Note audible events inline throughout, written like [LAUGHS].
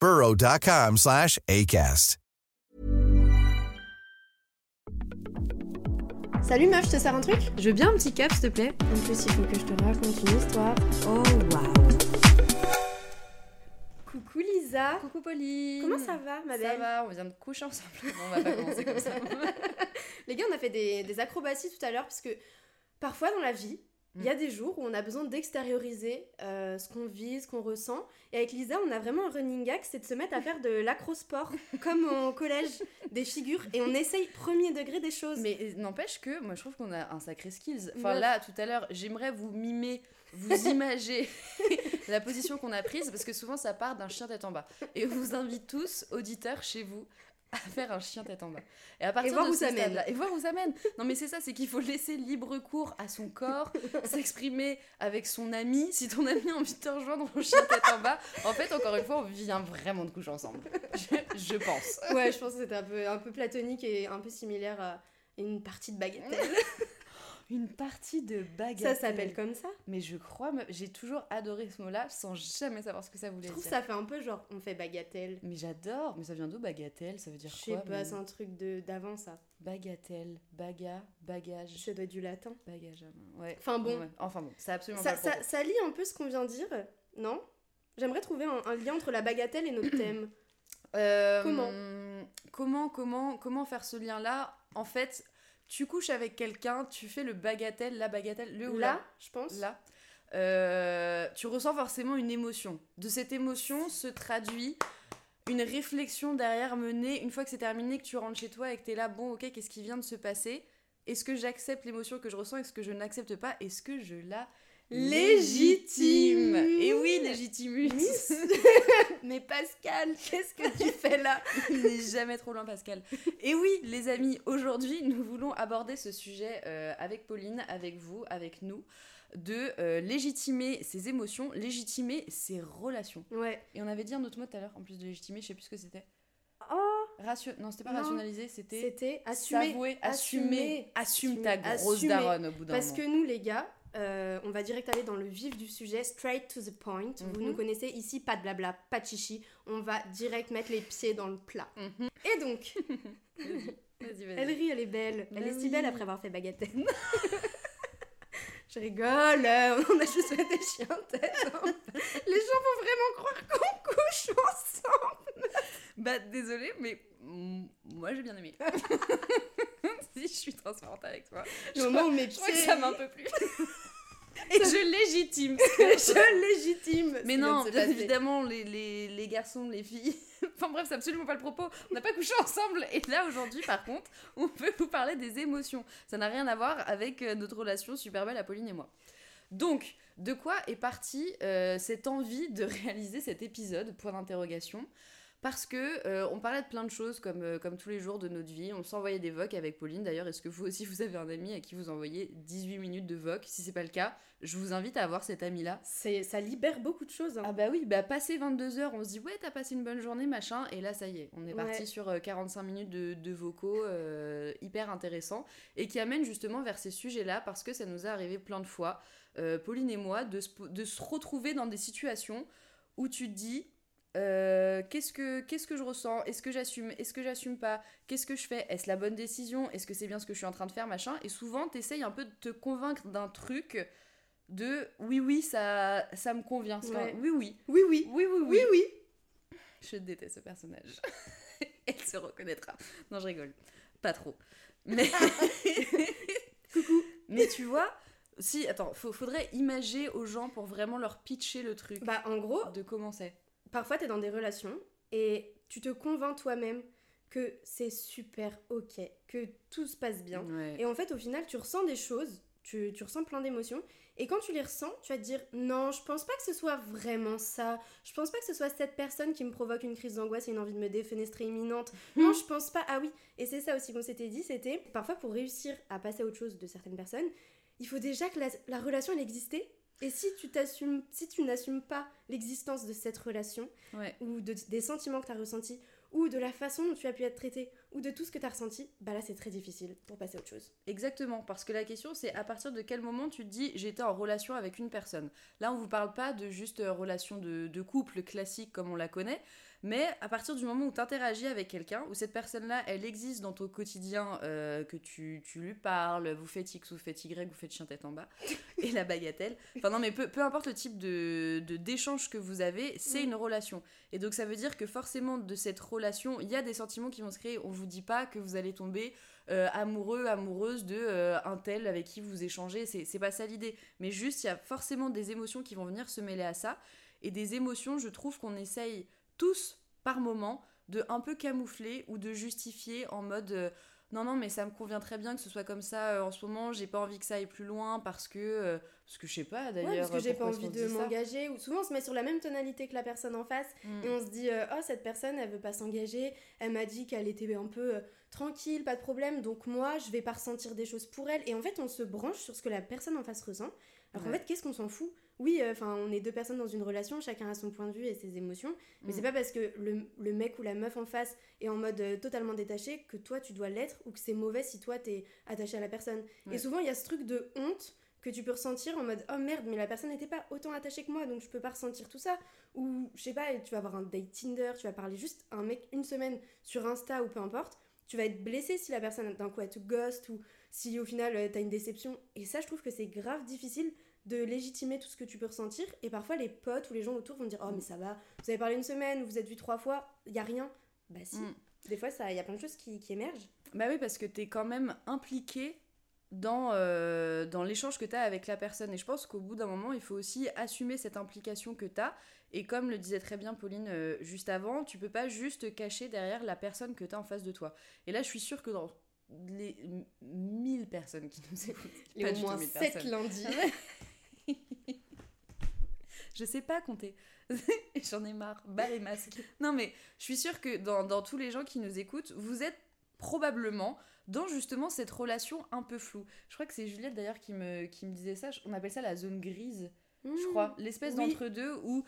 burrow.com slash ACAST. Salut meuf, je te sers un truc? Je veux bien un petit cap, s'il te plaît. En plus, il faut que je te raconte une histoire. Oh, waouh. Coucou Lisa Coucou Pauline. Comment ça va, ma Ça belle? va, on vient de coucher ensemble. Non, on va pas commencer comme ça. [LAUGHS] Les gars, on a fait des, des acrobaties tout à l'heure parce que parfois dans la vie, il y a des jours où on a besoin d'extérioriser euh, ce qu'on vit, ce qu'on ressent. Et avec Lisa, on a vraiment un running gag, c'est de se mettre à faire de l'acrosport, [LAUGHS] comme au collège, des figures, et on essaye premier degré des choses. Mais euh, n'empêche que moi je trouve qu'on a un sacré skills. Enfin là, tout à l'heure, j'aimerais vous mimer, vous [LAUGHS] imager [LAUGHS] la position qu'on a prise parce que souvent ça part d'un chien tête en bas. Et on vous invite tous, auditeurs, chez vous à faire un chien tête en bas. Et à partir voir de où ce ça mène. Et voir où ça mène. Non mais c'est ça, c'est qu'il faut laisser libre cours à son corps, [LAUGHS] s'exprimer avec son ami. Si ton ami a envie de te rejoindre en chien tête en bas, en fait, encore une fois, on vient vraiment de coucher ensemble. Je, je pense. Ouais, je pense que c'était un peu, un peu platonique et un peu similaire à une partie de bagatelle. [LAUGHS] Une partie de ça bagatelle. s'appelle comme ça. Mais je crois, j'ai toujours adoré ce mot-là sans jamais savoir ce que ça voulait Je trouve dire. ça fait un peu genre, on fait bagatelle. Mais j'adore. Mais ça vient d'où bagatelle? Ça veut dire Je sais quoi pas, mais- c'est un truc d'avant ça. Bagatelle, baga, bagage, Ça doit être du latin. bagage main. Ouais. Enfin bon. Ouais. Enfin bon, c'est absolument Ça, pas ça, ça lie un peu ce qu'on vient de dire, non? J'aimerais trouver un, un lien entre la bagatelle et notre thème. Euh, Comment? Comment, comment, comment faire ce lien-là? En fait, tu couches avec quelqu'un, tu fais le bagatelle, la bagatelle, le ou la. Là, je pense. là, euh, tu ressens forcément une émotion. De cette émotion se traduit une réflexion derrière menée. Une fois que c'est terminé, que tu rentres chez toi et que tu es là, bon, ok, qu'est-ce qui vient de se passer? Est-ce que j'accepte l'émotion que je ressens? Est-ce que je n'accepte pas? Est-ce que je la Légitime. Et oui, légitimus [LAUGHS] Mais Pascal, qu'est-ce que tu fais là? Il n'est jamais trop loin, Pascal. Et oui, les amis, aujourd'hui, nous voulons aborder ce sujet euh, avec Pauline, avec vous, avec nous, de euh, légitimer ses émotions, légitimer ses relations. Ouais. Et on avait dit un autre mot tout à l'heure, en plus de légitimer, je sais plus ce que c'était. Oh, Ratio... Non, c'était pas Non, rationaliser, c'était c'était assumer. s'avouer, assumer, assume ta assumer, grosse assumer. daronne au bout d'un Parce moment. que nous, les gars, euh, on va direct aller dans le vif du sujet, straight to the point. Vous Mhm. nous connaissez ici, pas de blabla, pas de chichi. On va direct mettre les pieds dans le plat. Mhm. Et donc, [LAUGHS] elle rit, elle est belle. Elle est si belle après avoir fait bagatelle. [LAUGHS] Je rigole, euh, [LAUGHS] on a juste fait des chiens tête. hein. Les gens vont vraiment croire qu'on couche ensemble. Bah, désolé, mais moi j'ai bien aimé. [LAUGHS] si je suis transparente avec toi. Je crois que pieds- ça m'a un peu plu. Et je légitime. [LAUGHS] Je légitime. Mais non, bien passer. évidemment, les, les, les garçons, les filles. [LAUGHS] enfin bref, c'est absolument pas le propos. On n'a pas couché ensemble. Et là, aujourd'hui, par contre, on peut vous parler des émotions. Ça n'a rien à voir avec euh, notre relation super belle, Apolline et moi. Donc, de quoi est partie euh, cette envie de [LAUGHS] réaliser cet épisode? Point d'interrogation. Parce que euh, on parlait de plein de choses comme, euh, comme tous les jours de notre vie. On s'envoyait des vocs avec Pauline. D'ailleurs, est-ce que vous aussi vous avez un ami à qui vous envoyez 18 minutes de voc? Si c'est pas le cas, je vous invite à avoir cet ami-là. C'est, ça libère beaucoup de choses. hein. Ah bah oui, bah passé 22h, on se dit ouais, t'as passé une bonne journée, machin. Et là, ça y est, on est parti sur euh, 45 minutes de, de vocaux euh, hyper intéressants. Et qui amène justement vers ces sujets-là parce que ça nous est arrivé plein de fois, euh, Pauline et moi, de se, de se retrouver dans des situations où tu te dis. Euh, qu'est-ce que qu'est-ce que je ressens? Est-ce que j'assume? Est-ce que j'assume pas? Qu'est-ce que je fais? Est-ce la bonne décision? Est-ce que c'est bien ce que je suis en train de faire? Machin Et souvent, t'essayes un peu de te convaincre d'un truc de oui oui ça ça me convient Ouais. un oui oui Oui, oui. oui oui Oui, oui. je déteste ce personnage. [LAUGHS] Elle se reconnaîtra. Non, je rigole. Pas trop. Mais. [LAUGHS] Coucou. Mais tu vois, si, attends, faut- faudrait imager aux gens pour vraiment leur pitcher le truc. Bah, en gros, de comment parfois, t'es dans des relations et tu te convaincs toi-même que c'est super ok, que tout se passe bien. Ouais. Et en fait, au final, tu ressens des choses, tu, tu ressens plein d'émotions, et quand tu les ressens, tu vas te dire non, je pense pas que ce soit vraiment ça. Je pense pas que ce soit cette personne qui me provoque une crise d'angoisse et une envie de me défenestrer imminente. Non, je pense pas. Ah oui, et c'est ça aussi qu'on s'était dit, c'était parfois pour réussir à passer à autre chose de certaines personnes, il faut déjà que la, la relation elle existait. Et si tu t'assumes, si tu n'assumes pas l'existence de cette relation, Ouais. ou de- des sentiments que tu as ressentis, ou de la façon dont tu as pu être traité, ou de tout ce que tu as ressenti, bah là c'est très difficile pour passer à autre chose. Exactement, parce que la question c'est à partir de quel moment tu te dis j'étais en relation avec une personne. Là on vous parle pas de juste euh, relation de, de couple classique comme on la connaît, mais à partir du moment où tu interagis avec quelqu'un, où cette personne-là elle existe dans ton quotidien, euh, que tu, tu lui parles, vous faites X, vous faites Y, vous faites chien tête en bas, [LAUGHS] et la bagatelle. Enfin non mais peu, peu importe le type de de- d'échange que vous avez, c'est Mm. une relation. Et donc ça veut dire que forcément de cette relation, il y a des sentiments qui vont se créer. On vous dit pas que vous allez tomber euh, amoureux, amoureuse de euh, un tel avec qui vous échangez. C'est c'est pas ça l'idée. Mais juste, il y a forcément des émotions qui vont venir se mêler à ça. Et des émotions, je trouve qu'on essaye tous, par moment, de un peu camoufler ou de justifier en mode. euh, non, non, mais ça me convient très bien que ce soit comme ça euh, en ce moment. J'ai pas envie que ça aille plus loin parce que. euh, parce que je sais pas d'ailleurs. Ouais, parce que j'ai pas envie de m'engager, ou souvent on se met sur la même tonalité que la personne en face, Mm. et on se dit euh, oh cette personne elle veut pas s'engager, elle m'a dit qu'elle était un peu tranquille, pas de problème, donc moi je vais pas ressentir des choses pour elle, et en fait on se branche sur ce que la personne en face ressent, alors qu'en Ouais. fait qu'est-ce qu'on s'en fout? Oui, enfin, on est deux personnes dans une relation, chacun a son point de vue et ses émotions, mais Mm. c'est pas parce que le, le mec ou la meuf en face est en mode euh, totalement détaché que toi tu dois l'être ou que c'est mauvais si toi t'es attaché à la personne. Ouais. Et souvent il y a ce truc de honte que tu peux ressentir en mode oh merde, mais la personne n'était pas autant attachée que moi donc je peux pas ressentir tout ça. Ou je sais pas, tu vas avoir un date Tinder, tu vas parler juste à un mec une semaine sur Insta ou peu importe, tu vas être blessé si la personne d'un coup elle te ghost ou si au final euh, t'as une déception. Et ça, je trouve que c'est grave difficile de légitimer tout ce que tu peux ressentir. Et parfois, les potes ou les gens autour vont dire Oh, mais ça va, vous avez parlé une semaine, vous êtes vu trois fois, il y a rien. Bah, si. Mm. Des fois, il y a plein de choses qui, qui émergent. Bah oui, parce que t'es quand même impliqué dans, euh, dans l'échange que t'as avec la personne. Et je pense qu'au bout d'un moment, il faut aussi assumer cette implication que t'as. Et comme le disait très bien Pauline euh, juste avant, tu peux pas juste te cacher derrière la personne que t'as en face de toi. Et là, je suis sûre que dans les 1000 personnes qui nous écoutent, [LAUGHS] pas au moins 1000 sept personnes. lundis. [LAUGHS] Je sais pas compter. [LAUGHS] J'en ai marre. Bas les masques. Non, mais je suis sûre que dans, dans tous les gens qui nous écoutent, vous êtes probablement dans justement cette relation un peu floue. Je crois que c'est Juliette d'ailleurs qui me, qui me disait ça. On appelle ça la zone grise, je crois. L'espèce oui. d'entre-deux où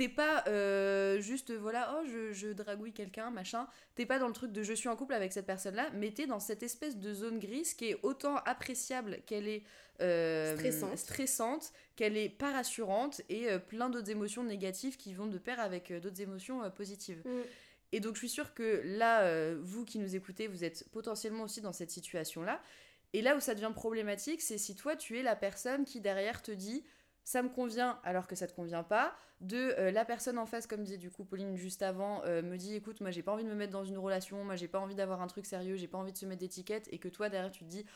t'es pas euh, juste, voilà, oh, je, je dragouille quelqu'un, machin. T'es pas dans le truc de je suis en couple avec cette personne-là, mais t'es dans cette espèce de zone grise qui est autant appréciable qu'elle est euh, Stressante. stressante, qu'elle est pas rassurante et euh, plein d'autres émotions négatives qui vont de pair avec d'autres émotions positives. Mm. Et donc je suis sûre que là, vous qui nous écoutez, vous êtes potentiellement aussi dans cette situation-là. Et là où ça devient problématique, c'est si toi tu es la personne qui derrière te dit ça me convient alors que ça te convient pas, de euh, la personne en face, comme disait du coup Pauline juste avant, euh, me dit écoute, moi j'ai pas envie de me mettre dans une relation, moi j'ai pas envie d'avoir un truc sérieux, j'ai pas envie de se mettre d'étiquette, et que toi derrière tu te dis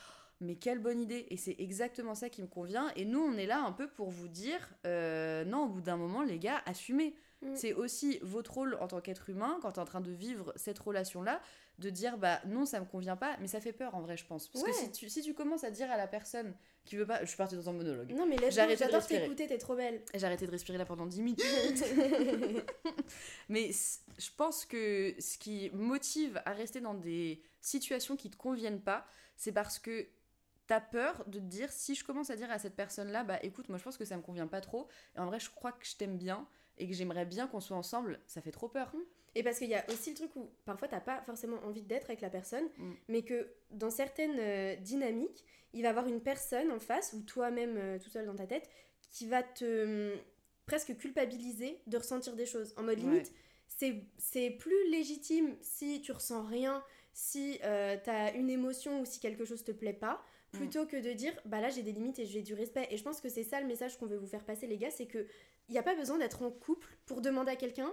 mais quelle bonne idée Et c'est exactement ça qui me convient. Et nous, on est là un peu pour vous dire, euh, non, au bout d'un moment, les gars, assumez. Mm. C'est aussi votre rôle en tant qu'être humain, quand tu es en train de vivre cette relation-là, de dire bah non, ça me convient pas, mais ça fait peur en vrai, je pense. Parce que si tu, si tu commences à dire à la personne qui veut pas. Je suis partie dans un monologue. Non, mais j'adore t'écouter, t'es trop belle. J'ai arrêté de respirer là pendant 10 minutes. [LAUGHS] [LAUGHS] mais je pense que ce qui motive à rester dans des situations qui te conviennent pas, c'est parce que t'as peur de te dire si je commence à dire à cette personne là bah écoute moi je pense que ça me convient pas trop et en vrai je crois que je t'aime bien et que j'aimerais bien qu'on soit ensemble ça fait trop peur et parce qu'il y a aussi le truc où parfois t'as pas forcément envie d'être avec la personne mm. mais que dans certaines euh, dynamiques il va y avoir une personne en face ou toi-même euh, tout seul dans ta tête qui va te hum, presque culpabiliser de ressentir des choses en mode limite c'est plus légitime si tu ressens rien si euh, t'as une émotion ou si quelque chose te plaît pas Mm. plutôt que de dire bah là j'ai des limites et j'ai du respect. Et je pense que c'est ça le message qu'on veut vous faire passer les gars, c'est que il n'y a pas besoin d'être en couple pour demander à quelqu'un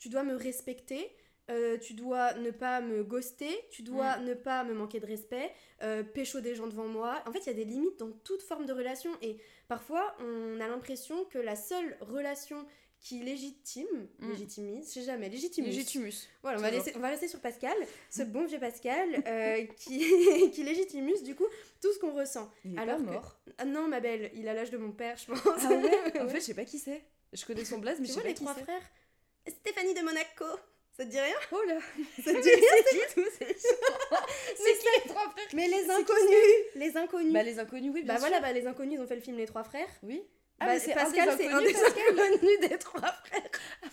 tu dois me respecter. Euh, tu dois ne pas me ghoster, tu dois ne pas me manquer de respect, euh, pécho des gens devant moi. En fait, il y a des limites dans toute forme de relation et parfois on a l'impression que la seule relation qui légitime, mm. légitimise, je sais jamais, légitimus. Légitimus. Voilà, on va, laisser, on va, rester sur Pascal, ce bon vieux Pascal, [LAUGHS] euh, qui, [LAUGHS] qui légitimus du coup tout ce qu'on ressent. Il est Alors pas mort. Ah non, ma belle, il a l'âge de mon père, je pense. Ah ouais? En [LAUGHS] fait, je sais pas qui c'est. Je connais son blaze, mais je sais pas les qui trois frères Stéphanie de Monaco. Ça te dit rien? Oh là Ça te dit rien? c'est qui les trois frères? Mais les inconnus Les inconnus Bah les inconnus, oui, bien Bah voilà, bah les inconnus, ils ont fait le film Les Trois Frères. Oui. Ah, bah, c'est Pascal, c'est un des inconnus des trois frères. [LAUGHS] Ah,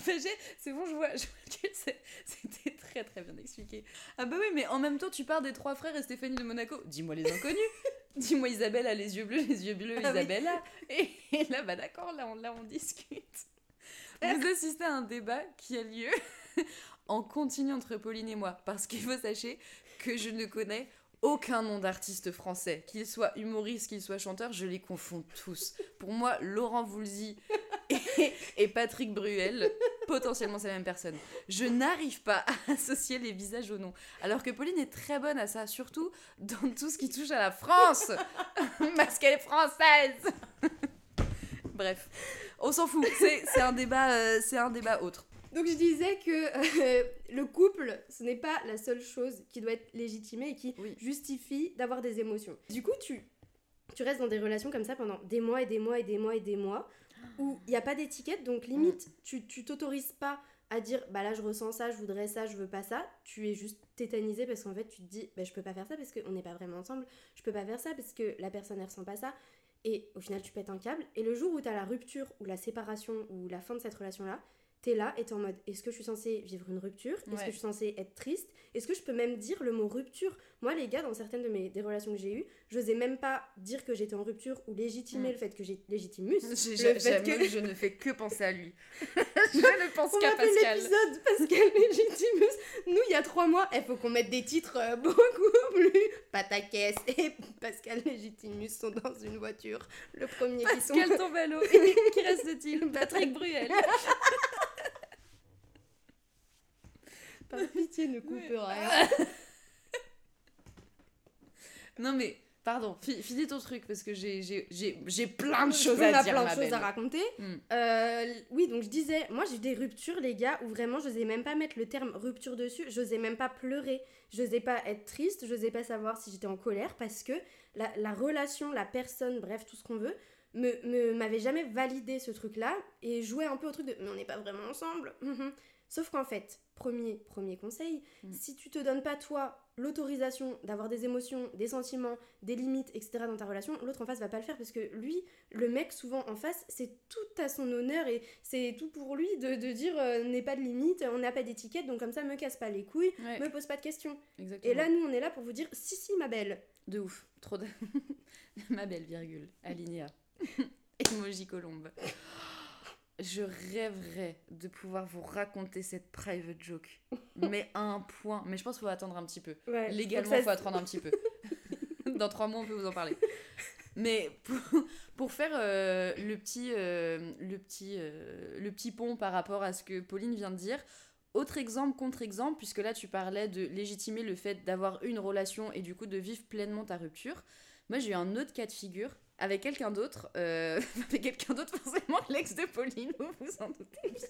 c'est bon, je vois, je vois c'était très très bien expliqué. Ah bah oui, mais en même temps, tu parles des trois frères et Stéphanie de Monaco. Dis-moi les inconnus. [LAUGHS] Dis-moi Isabelle a les yeux bleus, les yeux bleus, ah Isabelle a. Et, là, bah d'accord, là on, là on discute. [LAUGHS] Vous assistez à un débat qui a lieu [LAUGHS] en continu entre Pauline et moi. Parce qu'il faut sachez que je ne connais aucun nom d'artiste français, qu'il soit humoriste, qu'il soit chanteur, je les confonds tous. Pour moi, Laurent Voulzy [LAUGHS] et, Patrick Bruel, potentiellement c'est la même personne. Je n'arrive pas à associer les visages aux noms. Alors que Pauline est très bonne à ça, surtout dans tout ce qui touche à la France, parce qu'elle est française. Bref, on s'en fout. C'est un débat, euh, c'est un débat autre. Donc je disais que euh, le couple, ce n'est pas la seule chose qui doit être légitimée et qui justifie d'avoir des émotions. Du coup, tu, tu restes dans des relations comme ça pendant des mois et des mois et des mois et des mois où il n'y a pas d'étiquette, donc limite, mm. tu, tu t'autorises pas à dire bah là je ressens ça, je voudrais ça, je veux pas ça, tu es juste tétanisé parce qu'en fait tu te dis bah je peux pas faire ça parce qu'on n'est pas vraiment ensemble, je peux pas faire ça parce que la personne elle ressent pas ça et au final tu pètes un câble. Et le jour où tu la rupture ou la séparation ou la fin de cette relation là, t'es là et t'es en mode est-ce que je suis censée vivre une rupture? Est-ce que je suis censée être triste? Est-ce que je peux même dire le mot rupture? Moi, les gars, dans certaines de mes des relations que j'ai eues, je n'osais même pas dire que j'étais en rupture ou légitimer mm. le fait que [LAUGHS] j'ai légitimus. Le que... je ne fais que penser à lui. [LAUGHS] je ne pense qu'à Pascal. l'épisode Pascal [LAUGHS] Légitimus. Nous, il y a trois mois, il faut qu'on mette des titres euh, beaucoup plus Pataquès et Pascal Légitimus sont dans une voiture. Le premier Pascal qui sont... tombe à l'eau. qui reste-t-il? Patrick Bruel. Par pitié, ne coupe rien. [LAUGHS] non mais, pardon, finis ton truc parce que j'ai plein de choses à dire. plein de choses à raconter. Hmm. Euh, oui, donc je disais, moi j'ai eu des ruptures, les gars, où vraiment je n'osais même pas mettre le terme rupture dessus, je n'osais même pas pleurer, je n'osais pas être triste, je n'osais pas savoir si j'étais en colère parce que la, la, relation, la personne, bref, tout ce qu'on veut, me m'avait jamais validé ce truc-là et jouait un peu au truc de mais on n'est pas vraiment ensemble. [LAUGHS] Sauf qu'en fait, premier, premier conseil, mm. si tu te donnes pas toi l'autorisation d'avoir des émotions, des sentiments, des limites, etc. dans ta relation, l'autre en face va pas le faire parce que lui, le mec souvent en face, c'est tout à son honneur et c'est tout pour lui de, dire euh, n'est pas de limite, on n'a pas d'étiquette, donc comme ça me casse pas les couilles, me pose pas de questions. Et là nous on est là pour vous dire si si ma belle. De ouf, trop de... [LAUGHS] ma belle virgule, alinéa. Emoji [LAUGHS] colombe je rêverais de pouvoir vous raconter cette private joke. [LAUGHS] mais à un point. Mais je pense qu'il faut attendre un petit peu. Légalement, il faut attendre un petit peu. [LAUGHS] [LAUGHS] Dans trois mois, on peut vous en parler. Mais pour, faire euh, le, petit, euh, le, petit, euh, le petit pont par rapport à ce que Pauline vient de dire, autre exemple, contre-exemple, puisque là tu parlais de légitimer le fait d'avoir une relation et du coup de vivre pleinement ta rupture. Moi j'ai eu un autre cas de figure avec quelqu'un d'autre, euh, [LAUGHS] avec quelqu'un d'autre forcément [LAUGHS] l'ex de Pauline, vous vous en doutez bien.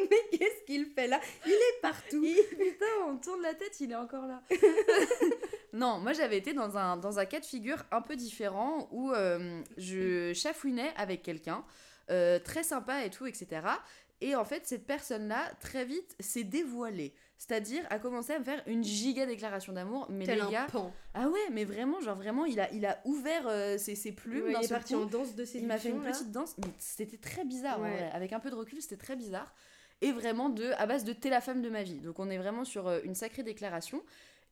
[LAUGHS] Mais qu'est-ce qu'il fait là? Il est partout. Putain, on tourne la tête, il est encore là. non, moi j'avais été dans un, dans un cas de figure un peu différent où euh, je chafouinais avec quelqu'un, euh, très sympa et tout, etc. Et en fait, cette personne-là, très vite, s'est dévoilée. C'est-à-dire, a commencé à me faire une giga déclaration d'amour. Mais Tel les un gars. pan. Ah ouais, mais vraiment, genre vraiment, il a, il a ouvert euh, ses, ses plumes. Ouais, il est parti en danse de Il m'a fait une séduction, là. petite danse, mais c'était très bizarre en vrai. Avec un peu de recul, c'était très bizarre. Et vraiment de, à base de t'es la femme de ma vie. Donc on est vraiment sur euh, une sacrée déclaration.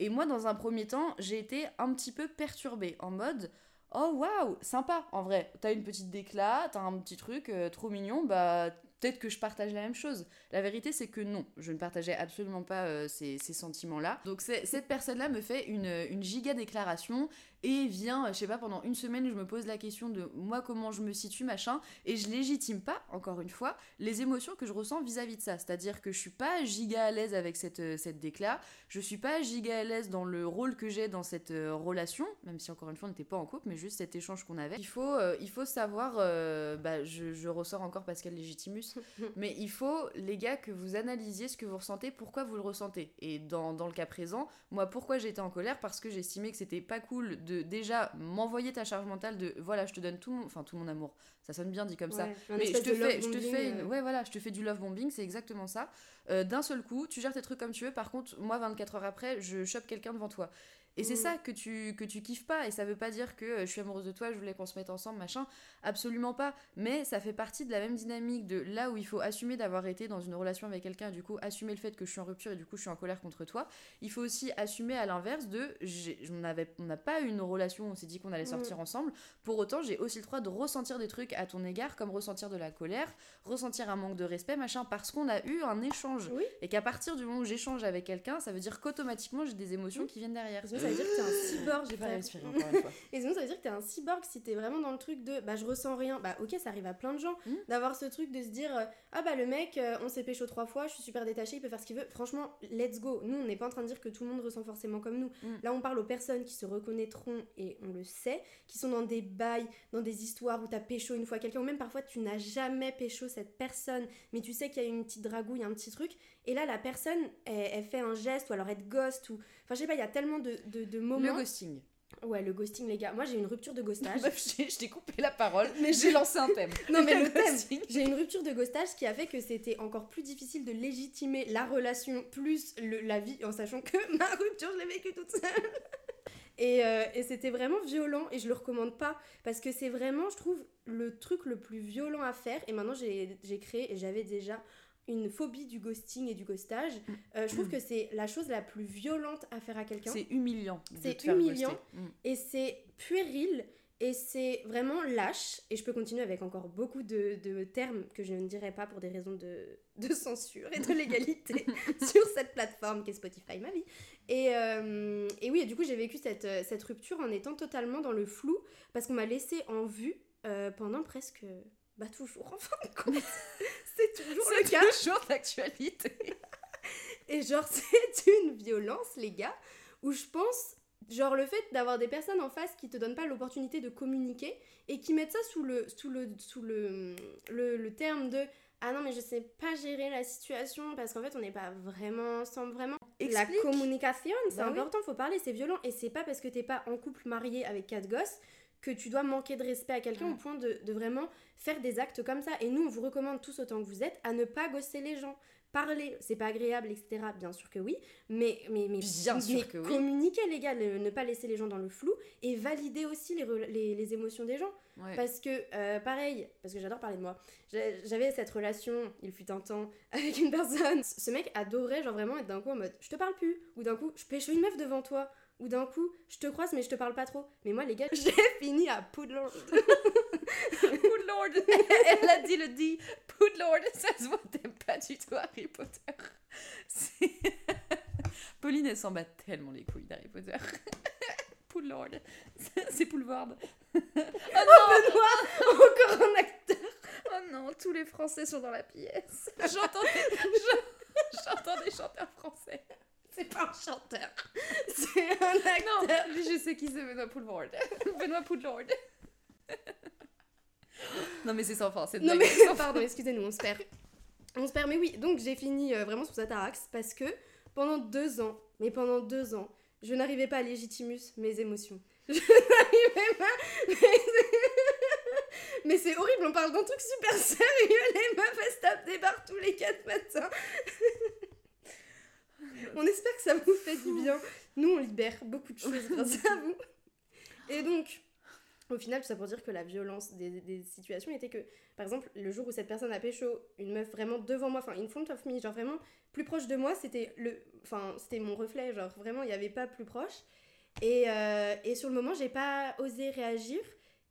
Et moi, dans un premier temps, j'ai été un petit peu perturbée en mode. Oh waouh, sympa en vrai. T'as une petite déclat, t'as un petit truc euh, trop mignon, bah peut-être que je partage la même chose. La vérité, c'est que non, je ne partageais absolument pas euh, ces, sentiments-là. Donc cette personne-là me fait une, une giga déclaration et vient, je sais pas, pendant une semaine, je me pose la question de moi comment je me situe, machin, et je légitime pas, encore une fois, les émotions que je ressens vis-à-vis de ça. C'est-à-dire que je suis pas giga à l'aise avec cette, euh, cette décla, je suis pas giga à l'aise dans le rôle que j'ai dans cette euh, relation, même si encore une fois on n'était pas en couple, mais juste cet échange qu'on avait. Il faut, euh, il faut savoir, euh, bah, je, je ressors encore Pascal Légitimus, [LAUGHS] mais il faut, les gars, que vous analysiez ce que vous ressentez, pourquoi vous le ressentez. Et dans, dans le cas présent, moi, pourquoi j'étais en colère? Parce que j'estimais que c'était pas cool de déjà m'envoyer ta charge mentale de voilà, je te donne tout mon, enfin, tout mon amour. Ça sonne bien dit comme ça. Ouais, Mais je te, fais, je te fais une- euh. ouais voilà, je te fais du love bombing, c'est exactement ça. Euh, D'un seul coup, tu gères tes trucs comme tu veux. Par contre, moi, 24 heures après, je chope quelqu'un devant toi. Et c'est Mm. ça que tu, que tu kiffes pas. Et ça veut pas dire que euh, je suis amoureuse de toi, je voulais qu'on se mette ensemble, machin. Absolument pas. Mais ça fait partie de la même dynamique de là où il faut assumer d'avoir été dans une relation avec quelqu'un, du coup, assumer le fait que je suis en rupture et du coup, je suis en colère contre toi. Il faut aussi assumer à l'inverse de j'ai- on avait- on n'a pas eu une relation, on s'est dit qu'on allait sortir ensemble. Pour autant, j'ai aussi le droit de ressentir des trucs à ton égard, comme ressentir de la colère, ressentir un manque de respect, machin, parce qu'on a eu un échange. Oui. Et qu'à partir du moment où j'échange avec quelqu'un, ça veut dire qu'automatiquement j'ai des émotions qui viennent derrière. Ça veut dire que t'es un [GASPS] cyborg. J'ai pas respiré encore une fois. [LAUGHS] Et sinon, ça veut dire que t'es un cyborg si t'es vraiment dans le truc de bah je ressens rien. Bah ok, ça arrive à plein de gens Mm. d'avoir ce truc de se dire euh, ah bah le mec, euh, on s'est pécho trois fois, je suis super détachée, il peut faire ce qu'il veut. Franchement, let's go. Nous, on n'est pas en train de dire que tout le monde ressent forcément comme nous. Mm. Là, on parle aux personnes qui se reconnaîtront et on le sait, qui sont dans des bails, dans des histoires où t'as pécho une fois quelqu'un, ou même parfois tu n'as jamais pécho cette personne, mais tu sais qu'il y a une petite dragouille, un petit truc. Et là, la personne, elle, elle fait un geste, ou alors elle te ghost, ou. Enfin, je sais pas, il y a tellement de, de, de moments. Le ghosting. Ouais, le ghosting, les gars. Moi, j'ai une rupture de [LAUGHS] ghostage. Meuf, je t'ai coupé la parole, [LAUGHS] mais j'ai lancé un thème. [LAUGHS] non, mais le thème. ghosting. J'ai une rupture de ghostage qui a fait que c'était encore plus difficile de légitimer la relation plus le- la vie en sachant que ma rupture, je l'ai vécue toute seule. Et, euh, et c'était vraiment violent et je le recommande pas parce que c'est vraiment, je trouve, le truc le plus violent à faire. Et maintenant, j'ai créé et j'avais déjà une phobie du ghosting et du ghostage. Euh, je trouve que c'est la chose la plus violente à faire à quelqu'un. C'est humiliant. C'est humiliant. Mm. Et c'est puéril et c'est vraiment lâche. Et je peux continuer avec encore beaucoup de, de termes que je ne dirai pas pour des raisons de, de censure et de légalité [LAUGHS] [LAUGHS] sur cette plateforme qu'est Spotify, ma vie. Et, euh, et oui, et du coup, j'ai vécu cette, cette rupture en étant totalement dans le flou parce qu'on m'a laissé en vue euh, pendant presque. Bah, toujours, en fin de compte. [LAUGHS] c'est toujours le C'est cas. toujours d'actualité. [LAUGHS] Et genre, c'est une violence, les gars, où je pense, genre, le fait d'avoir des personnes en face qui te donnent pas l'opportunité de communiquer et qui mettent ça sous le, sous le, sous le, le, le terme de ah non, mais je sais pas gérer la situation parce qu'en fait, on n'est pas vraiment ensemble, vraiment. La Explique. communication, c'est Bah oui. important, faut parler, c'est violent. Et c'est pas parce que t'es pas en couple marié avec quatre gosses que tu dois manquer de respect à quelqu'un au point de, de vraiment faire des actes comme ça. Et nous, on vous recommande tous autant que vous êtes à ne pas gosser les gens. Parler, c'est pas agréable, etc. Bien sûr que oui, mais, mais, mais, Bien sûr mais que oui. communiquer, les gars, le- ne pas laisser les gens dans le flou et valider aussi les, les, les émotions des gens. Ouais. Parce que, euh, pareil, parce que j'adore parler de moi, j'avais cette relation, il fut un temps, [LAUGHS] avec une personne. Ce mec adorait, genre vraiment, être d'un coup en mode je te parle plus, ou d'un coup je pêche une meuf devant toi, ou d'un coup je te croise mais je te parle pas trop. Mais moi, les gars, [LAUGHS] j'ai fini à Poudlard. Poudlord [LAUGHS] Elle a dit le dit. Poudlord, ça se voit, t'aimes pas du tout Harry Potter. Pauline, elle s'en bat tellement les couilles d'Harry Potter. [LAUGHS] Poudlord. C'est Poulvard. Oh non Encore un acteur. Oh non, tous les Français sont dans la pièce. J'entends des chanteurs français. [LAUGHS] C'est pas un chanteur, [LAUGHS] c'est un acteur. Non, je sais qui c'est Benoît Poulvard. [LAUGHS] Benoît Poudlord. Non mais c'est sans fin, c'est Non mais pardon, excusez-nous, on se perd. On se permet, oui. Donc j'ai fini euh, vraiment sous atarax parce que pendant deux ans, mais pendant deux ans, je n'arrivais pas à légitimus mes émotions. Je n'arrivais pas. Mais c'est horrible, on parle d'un truc super sérieux. Les meufs, elles se tapent des barres tous les quatre matins. [LAUGHS] on espère que ça vous fait du bien. Nous, on libère beaucoup de choses [LAUGHS] grâce à vous. Et donc, au final, tout ça pour dire que la violence des, des situations était que, par exemple, le jour où cette personne a pécho une meuf vraiment devant moi, enfin, in front of me, genre vraiment plus proche de moi, c'était le, enfin, c'était mon reflet, genre vraiment, il n'y avait pas plus proche. Et, euh, et sur le moment, j'ai pas osé réagir.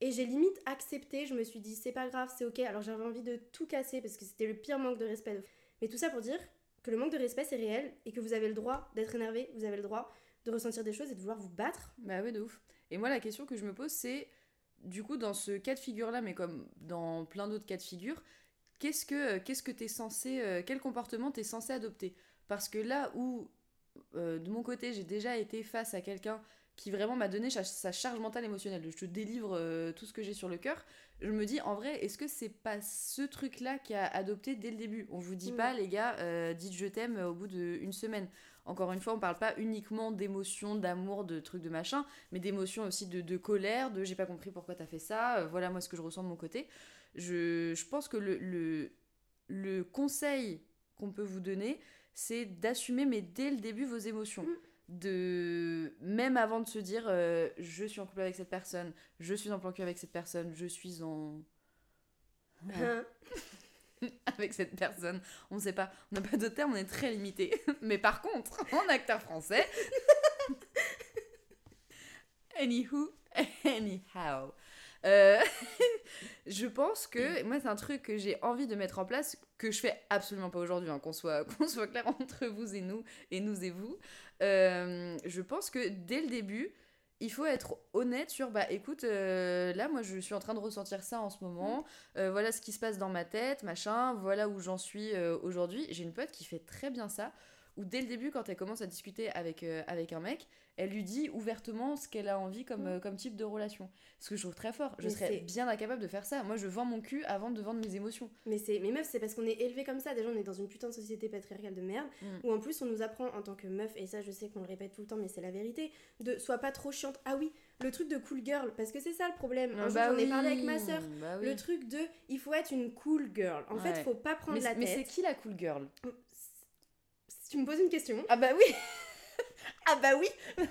Et j'ai limite accepté, je me suis dit c'est pas grave, c'est ok. Alors j'avais envie de tout casser parce que c'était le pire manque de respect. Mais tout ça pour dire que le manque de respect c'est réel et que vous avez le droit d'être énervé, vous avez le droit de ressentir des choses et de vouloir vous battre. Bah oui, de ouf. Et moi, la question que je me pose, c'est du coup, dans ce cas de figure-là, mais comme dans plein d'autres cas de figure, qu'est-ce que qu'est-ce que t'es censé, euh, quel comportement t'es censé adopter? Parce que là où, euh, de mon côté, j'ai déjà été face à quelqu'un qui vraiment m'a donné sa, charge mentale émotionnelle, je te délivre euh, tout ce que j'ai sur le cœur, je me dis en vrai, est-ce que c'est pas ce truc-là qui a adopté dès le début? On vous dit Mm. pas, les gars, euh, dites je t'aime au bout d'une semaine. Encore une fois, on parle pas uniquement d'émotions, d'amour, de trucs de machin, mais d'émotions aussi de, de colère, de j'ai pas compris pourquoi t'as fait ça, euh, voilà moi ce que je ressens de mon côté. Je, je pense que le, le, le conseil qu'on peut vous donner, c'est d'assumer, mais dès le début, vos émotions. Mm. De même avant de se dire euh, je suis en couple avec cette personne, je suis en plan cul avec cette personne, je suis en [LAUGHS] avec cette personne. On sait pas, on n'a pas de terme, on est très limité. [LAUGHS] Mais par contre, en acteur français. Anywho, [LAUGHS] anyhow. Euh, [LAUGHS] je pense que moi c'est un truc que j'ai envie de mettre en place que je fais absolument pas aujourd'hui hein, qu'on soit [LAUGHS] qu'on soit clair entre vous et nous et nous et vous. Euh, je pense que dès le début il faut être honnête sur bah écoute euh, là moi je suis en train de ressentir ça en ce moment. Euh, voilà ce qui se passe dans ma tête machin voilà où j'en suis euh, aujourd'hui. J'ai une pote qui fait très bien ça où dès le début quand elle commence à discuter avec, euh, avec un mec elle lui dit ouvertement ce qu'elle a envie comme, euh, comme type de relation ce que je trouve très fort je Mais serais bien incapable de faire ça moi je vends mon cul avant de vendre mes émotions Mais c'est mais meuf, c'est parce qu'on est élevé comme ça. Déjà, on est dans une putain de société patriarcale de merde Mm. où en plus on nous apprend en tant que meuf et ça je sais qu'on le répète tout le temps mais c'est la vérité de sois pas trop chiante. Ah oui, le truc de cool girl parce que c'est ça le problème. Un Ah jour, bah j'en ai oui, parlé avec ma sœur. bah oui. Le truc de il faut être une cool girl. En Ouais. fait, faut pas prendre mais, la mais c'est tête. qui la cool girl? Tu me poses une question, ah bah oui [LAUGHS] ah bah oui [LAUGHS]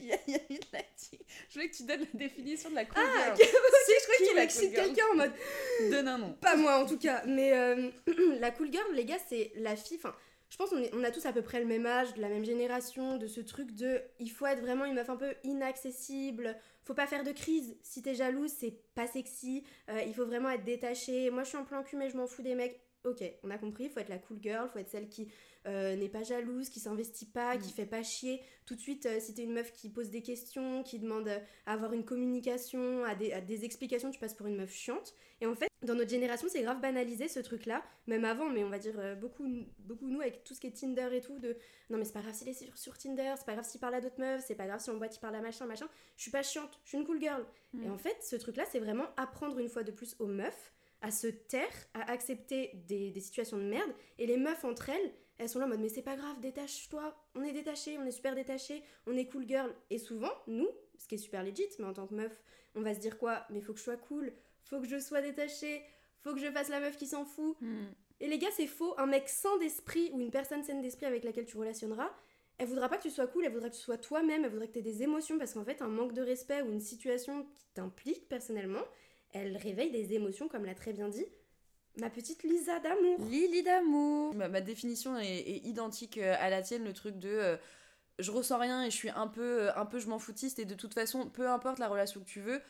Il y a- il y a une acti- je voulais que tu donnes la définition de la cool Ah, girl ok, je crois qui, qu'il la cool quelqu'un en mode [GASPS] donne un nom Pas moi en tout cas, mais euh, [CLEARS THROAT] la cool girl, les gars, c'est la fille. Enfin, je pense qu'on on a tous à peu près le même âge, de la même génération, de ce truc de il faut être vraiment une meuf un peu inaccessible, faut pas faire de crise. Si t'es jalouse, c'est pas sexy, euh, il faut vraiment être détaché. Moi je suis en plan cul, mais je m'en fous des mecs. Ok, on a compris, faut être la cool girl, faut être celle qui euh, n'est pas jalouse, qui s'investit pas, qui Mm. fait pas chier. Tout de suite, euh, si t'es une meuf qui pose des questions, qui demande à avoir une communication, à des, à des explications, tu passes pour une meuf chiante. Et en fait, dans notre génération, c'est grave banalisé ce truc-là, même avant, mais on va dire euh, beaucoup, beaucoup nous avec tout ce qui est Tinder et tout, de non mais c'est pas grave s'il est sur, sur Tinder, c'est pas grave s'il parle à d'autres meufs, c'est pas grave si en boîte il parle à machin, machin, je suis pas chiante, je suis une cool girl. Mm. Et en fait, ce truc-là, c'est vraiment apprendre une fois de plus aux meufs à se taire, à accepter des, des situations de merde, et les meufs entre elles, elles sont là en mode mais c'est pas grave, détache-toi, on est détaché, on est super détaché, on est cool girl. Et souvent, nous, ce qui est super legit, mais en tant que meuf, on va se dire quoi? Mais faut que je sois cool, faut que je sois détachée, faut que je fasse la meuf qui s'en fout. Hmm. Et les gars, c'est faux. Un mec sans d'esprit ou une personne saine d'esprit avec laquelle tu relationneras, elle voudra pas que tu sois cool, elle voudra que tu sois toi-même, elle voudra que tu aies des émotions parce qu'en fait, un manque de respect ou une situation qui t'implique personnellement, elle réveille des émotions, comme l'a très bien dit ma petite Lisa d'amour. Lily d'amour. Ma, ma définition est, est identique euh, à la tienne, le truc de euh, je ressens rien et je suis un peu, euh, un peu je m'en foutiste et de toute façon, peu importe la relation que tu veux,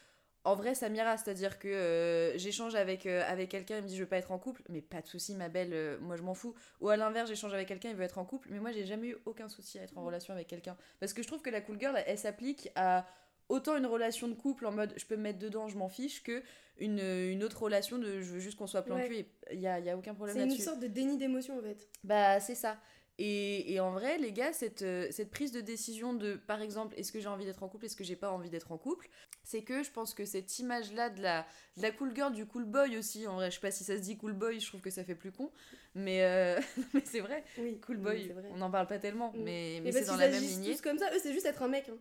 en vrai ça m'ira. C'est-à-dire que euh, j'échange avec, euh, avec quelqu'un, il me dit je veux pas être en couple, mais pas de souci ma belle, moi je m'en fous. Ou à l'inverse, j'échange avec quelqu'un, il veut être en couple, mais moi j'ai jamais eu aucun souci à être en relation avec quelqu'un. Parce que je trouve que la cool girl, elle, elle s'applique à autant une relation de couple en mode je peux me mettre dedans, je m'en fiche, que une, une autre relation de je veux juste qu'on soit plan Ouais. et il y a, y a aucun problème C'est une sorte de déni d'émotion en fait. Bah, c'est ça. Et, et en vrai, les gars, cette, euh, cette prise de décision de, par exemple, est-ce que j'ai envie d'être en couple, est-ce que j'ai pas envie d'être en couple, c'est que je pense que cette image-là de la, de la cool girl, du cool boy aussi, en vrai, je sais pas si ça se dit cool boy, je trouve que ça fait plus con, mais, euh, [LAUGHS] mais c'est vrai, Oui, cool boy, on n'en parle pas tellement, Mm. mais, mais Mais c'est dans la même lignée. tous comme ça, eux c'est juste être un mec. hein.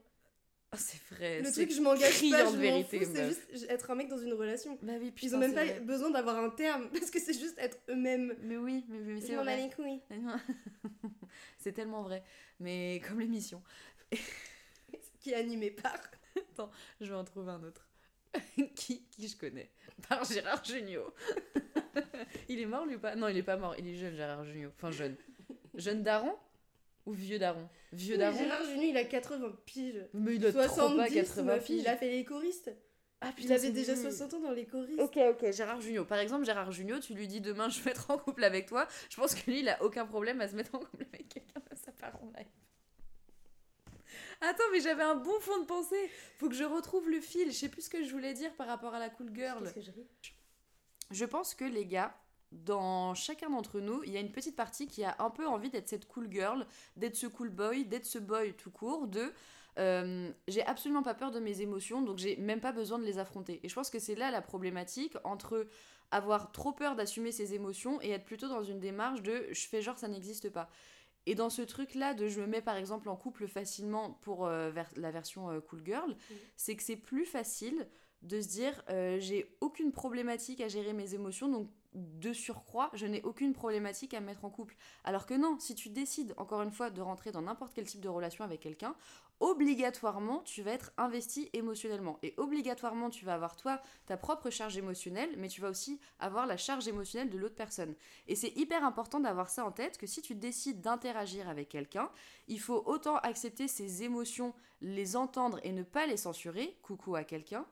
Ah, c'est vrai, Le truc, je m'engage pas, je m'en vérité, fous, c'est juste être un mec dans une relation. Bah oui, Ils putain, ont même pas vrai. besoin d'avoir un terme, [LAUGHS] parce que c'est juste être eux-mêmes. Mais oui, mais, mais Je c'est m'en vrai. les couilles. [LAUGHS] c'est tellement vrai. Mais comme l'émission. [LAUGHS] Qui est animé par. Je vais en trouver un autre. qui, qui je connais? Par Gérard Jugnot. il est mort lui ou pas? Non, il est pas mort. Il est jeune, Gérard Jugnot. Enfin, jeune. Jeune daron? Ou vieux daron Vieux Oui, daron Gérard Junior, il a 80 piges. Mais il a trop pas 70, 80 meuf, piges. il a fait les choristes. Ah, Il putain, avait c'est déjà nul. 60 ans dans les choristes. Ok, ok, Gérard Jugnot. Par exemple, Gérard Jugnot, tu lui dis demain je vais être en couple avec toi. Je pense que lui, il a aucun problème à se mettre en couple avec quelqu'un de sa part en live. Attends, mais j'avais un bon fond de pensée. Faut que je retrouve le fil. Je sais plus ce que je voulais dire par rapport à la cool girl. Qu'est-ce que je ris? Je pense que les gars, dans chacun d'entre nous, il y a une petite partie qui a un peu envie d'être cette cool girl, d'être ce cool boy, d'être ce boy tout court, de euh, j'ai absolument pas peur de mes émotions, donc j'ai même pas besoin de les affronter. Et je pense que c'est là la problématique entre avoir trop peur d'assumer ses émotions et être plutôt dans une démarche de je fais genre ça n'existe pas. Et dans ce truc-là de je me mets par exemple en couple facilement pour euh, vers- la version euh, cool girl, c'est que c'est plus facile de se dire euh, j'ai aucune problématique à gérer mes émotions, donc de surcroît, je n'ai aucune problématique à me mettre en couple. Alors que non, si tu décides, encore une fois, de rentrer dans n'importe quel type de relation avec quelqu'un, obligatoirement, tu vas être investi émotionnellement. Et obligatoirement, tu vas avoir, toi, ta propre charge émotionnelle, mais tu vas aussi avoir la charge émotionnelle de l'autre personne. Et c'est hyper important d'avoir ça en tête, que si tu décides d'interagir avec quelqu'un, il faut autant accepter ses émotions, les entendre et ne pas les censurer, coucou à quelqu'un,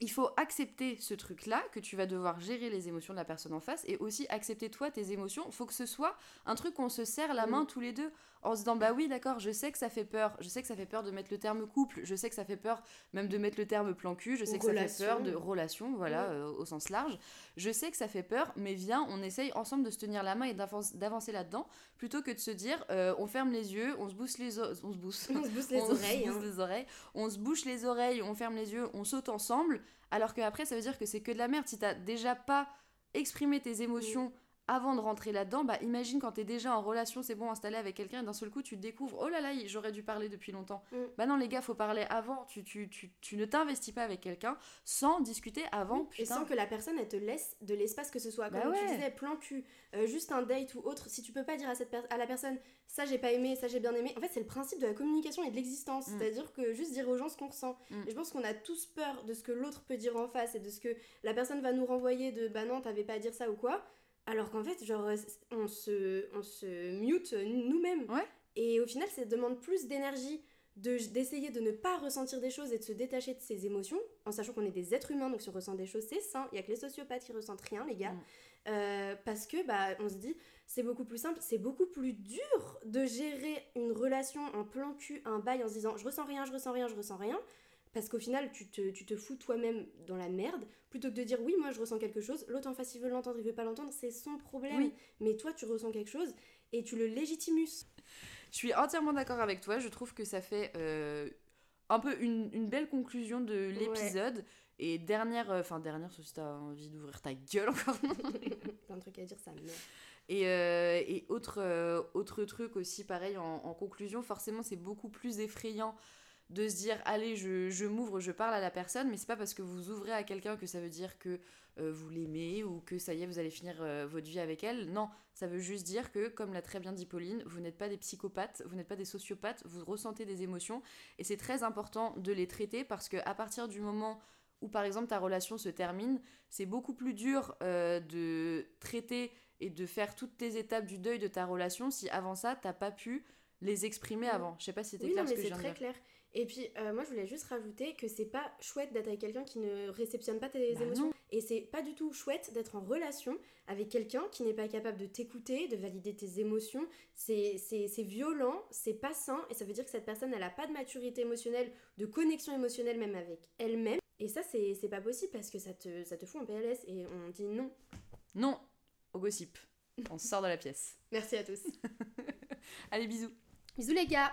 il faut accepter ce truc-là, que tu vas devoir gérer les émotions de la personne en face, et aussi accepter toi tes émotions. Il faut que ce soit un truc qu'on se serre la main tous les deux, en se disant bah oui d'accord, je sais que ça fait peur, je sais que ça fait peur de mettre le terme couple, je sais que ça fait peur même de mettre le terme plan cul, je sais Ou que ça fait peur de relation, voilà, Ouais. euh, au sens large. Je sais que ça fait peur, mais viens, on essaye ensemble de se tenir la main et d'avan- d'avancer là-dedans, plutôt que de se dire euh, on ferme les yeux, on se bousse les on se bousse, [LAUGHS] On se bousse les [LAUGHS] on oreilles. se hein. les oreilles, on se bouche les oreilles, on ferme les yeux, on saute ensemble, alors qu'après ça veut dire que c'est que de la merde. Si t'as déjà pas exprimé tes émotions avant de rentrer là-dedans, bah imagine quand t'es déjà en relation, c'est bon, installé avec quelqu'un, et d'un seul coup tu découvres, oh là là, j'aurais dû parler depuis longtemps. Mm. Bah non les gars, faut parler avant, tu, tu, tu, tu ne t'investis pas avec quelqu'un sans discuter avant, Et putain. sans que la personne elle te laisse de l'espace que ce soit. Bah Comme tu ouais. disais, plan cul, euh, juste un date ou autre, si tu peux pas dire à, cette à la personne ça j'ai pas aimé, ça j'ai bien aimé, en fait c'est le principe de la communication et de l'existence. Mm. C'est-à-dire que juste dire aux gens ce qu'on ressent. Mm. Et je pense qu'on a tous peur de ce que l'autre peut dire en face et de ce que la personne va nous renvoyer de bah non, t'avais pas à dire ça ou quoi. Alors qu'en fait, genre, euh, on se, on se mute nous-mêmes. Ouais. Et au final, ça demande plus d'énergie de- d'essayer de ne pas ressentir des choses et de se détacher de ses émotions, en sachant qu'on est des êtres humains, donc si on ressent des choses, c'est sain. Il y a que les sociopathes qui ressentent rien, les gars. Mm. Euh, parce que, bah, on se dit, c'est beaucoup plus simple, c'est beaucoup plus dur de gérer une relation en plan cul, un bail, en se disant, je ressens rien, je ressens rien, je ressens rien. Parce qu'au final, tu te, tu te fous toi-même dans la merde, plutôt que de dire oui, moi je ressens quelque chose, l'autre en face il veut l'entendre, il veut pas l'entendre, c'est son problème. Oui. Mais toi tu ressens quelque chose et tu le légitimus. Je suis entièrement d'accord avec toi. Je trouve que ça fait euh, un peu une, une belle conclusion de l'épisode. Et dernière, euh, enfin dernière, sauf si t'as envie d'ouvrir ta gueule encore. [LAUGHS] Plein de trucs à dire, ça merde. Et, euh, et autre, autre truc aussi, pareil, en, en conclusion, forcément, c'est beaucoup plus effrayant de se dire allez je, je m'ouvre je parle à la personne mais c'est pas parce que vous ouvrez à quelqu'un que ça veut dire que euh, vous l'aimez ou que ça y est vous allez finir euh, votre vie avec elle non ça veut juste dire que comme l'a très bien dit Pauline vous n'êtes pas des psychopathes vous n'êtes pas des sociopathes vous ressentez des émotions et c'est très important de les traiter parce que à partir du moment où par exemple ta relation se termine c'est beaucoup plus dur euh, de traiter et de faire toutes tes étapes du deuil de ta relation si avant ça t'as pas pu les exprimer Mhm. avant je sais pas si c'était Oui, clair non, ce que je c'est viens de très clair. Et puis, euh, moi, je voulais juste rajouter que c'est pas chouette d'être avec quelqu'un qui ne réceptionne pas tes Bah émotions. non. Et c'est pas du tout chouette d'être en relation avec quelqu'un qui n'est pas capable de t'écouter, de valider tes émotions. C'est violent, c'est pas sain, et ça veut dire que cette personne, elle a pas de maturité émotionnelle, de connexion émotionnelle même avec elle-même. Et ça, c'est c'est pas possible parce que ça te, ça te fout en PLS, et on dit non. Non, au gossip. On sort de la pièce. Merci à tous. [LAUGHS] Allez, bisous. Bisous les gars.